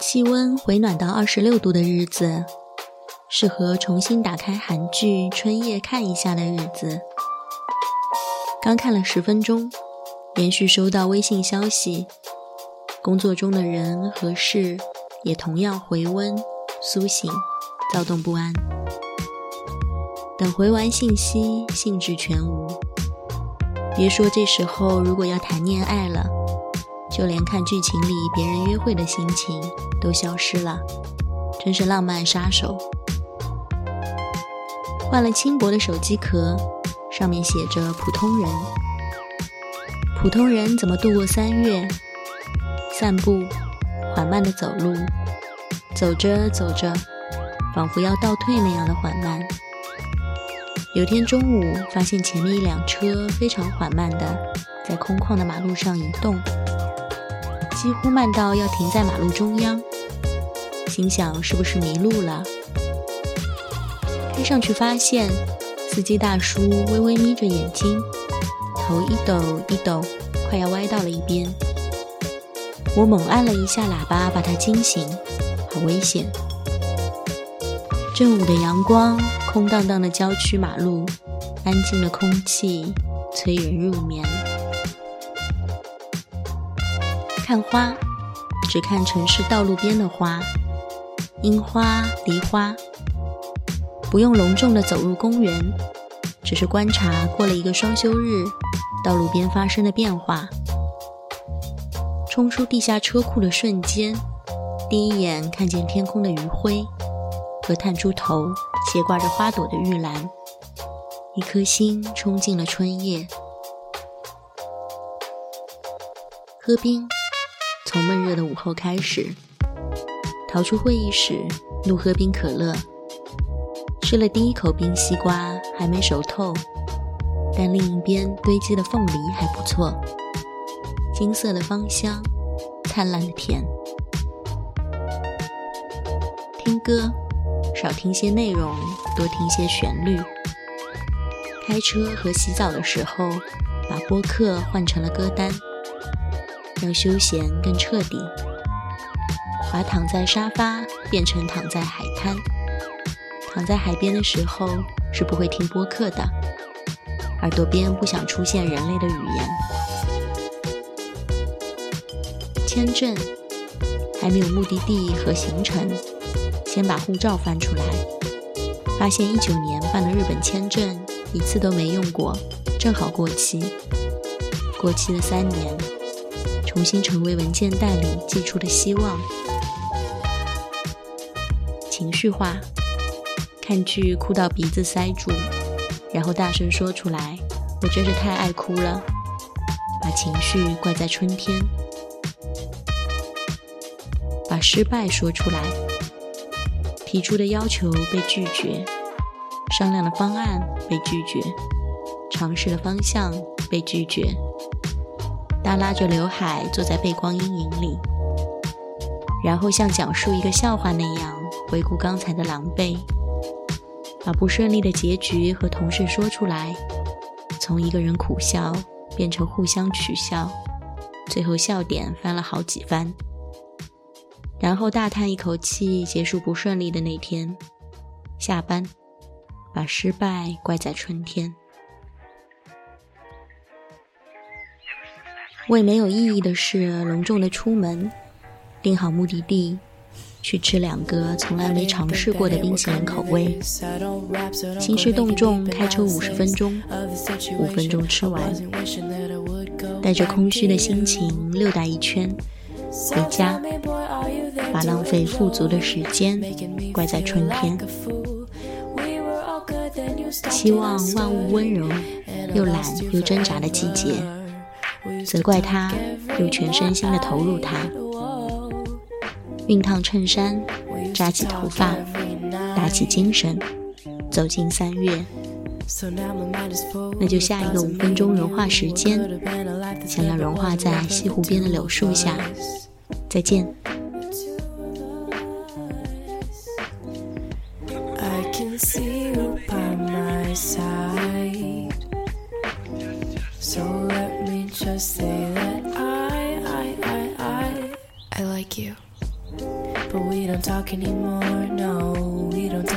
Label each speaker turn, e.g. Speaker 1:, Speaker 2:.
Speaker 1: 气温回暖到二十六度的日子，适合重新打开韩剧《春夜》看一下的日子。刚看了十分钟，连续收到微信消息，工作中的人和事也同样回温苏醒，躁动不安。等回完信息，兴致全无。别说这时候，如果要谈恋爱了，就连看剧情里别人约会的心情都消失了，真是浪漫杀手。换了轻薄的手机壳，上面写着“普通人”。普通人怎么度过三月？散步，缓慢的走路，走着走着，仿佛要倒退那样的缓慢。有天中午，发现前面一辆车非常缓慢的在空旷的马路上移动，几乎慢到要停在马路中央。心想是不是迷路了？开上去发现，司机大叔微微眯着眼睛，头一抖一抖，快要歪到了一边。我猛按了一下喇叭，把他惊醒，好危险！正午的阳光，空荡荡的郊区马路，安静的空气，催人入眠。看花，只看城市道路边的花，樱花、梨花。不用隆重的走入公园，只是观察过了一个双休日，道路边发生的变化。冲出地下车库的瞬间，第一眼看见天空的余晖，和探出头斜挂着花朵的玉兰，一颗心冲进了春夜。喝冰，从闷热的午后开始，逃出会议室，怒喝冰可乐。吃了第一口冰西瓜，还没熟透，但另一边堆积的凤梨还不错。金色的芳香，灿烂的甜。听歌，少听些内容，多听些旋律。开车和洗澡的时候，把播客换成了歌单，让休闲更彻底。把躺在沙发变成躺在海滩。躺在海边的时候是不会听播客的，耳朵边不想出现人类的语言。签证还没有目的地和行程，先把护照翻出来，发现一九年办的日本签证一次都没用过，正好过期。过期了三年，重新成为文件袋里寄出的希望。情绪化，看剧哭到鼻子塞住，然后大声说出来：“我真是太爱哭了。”把情绪怪在春天。把失败说出来，提出的要求被拒绝，商量的方案被拒绝，尝试的方向被拒绝，耷拉着刘海坐在背光阴影里，然后像讲述一个笑话那样回顾刚才的狼狈，把不顺利的结局和同事说出来，从一个人苦笑变成互相取笑，最后笑点翻了好几番。然后大叹一口气，结束不顺利的那天。下班，把失败怪在春天。为没有意义的事隆重的出门，定好目的地，去吃两个从来没尝试过的冰淇淋口味。兴师动众开车五十分钟，五分钟吃完，带着空虚的心情溜达一圈。回家，把浪费富足的时间怪在春天。希望万物温柔，又懒又挣扎的季节，责怪他，又全身心的投入他。熨烫衬衫，扎起头发，打起精神，走进三月。那就下一个五分钟融化时间，想要融化在西湖边的柳树下。再见。So let me just say that I, I, I, I, I like you.
Speaker 2: But we don't talk anymore, no, we don't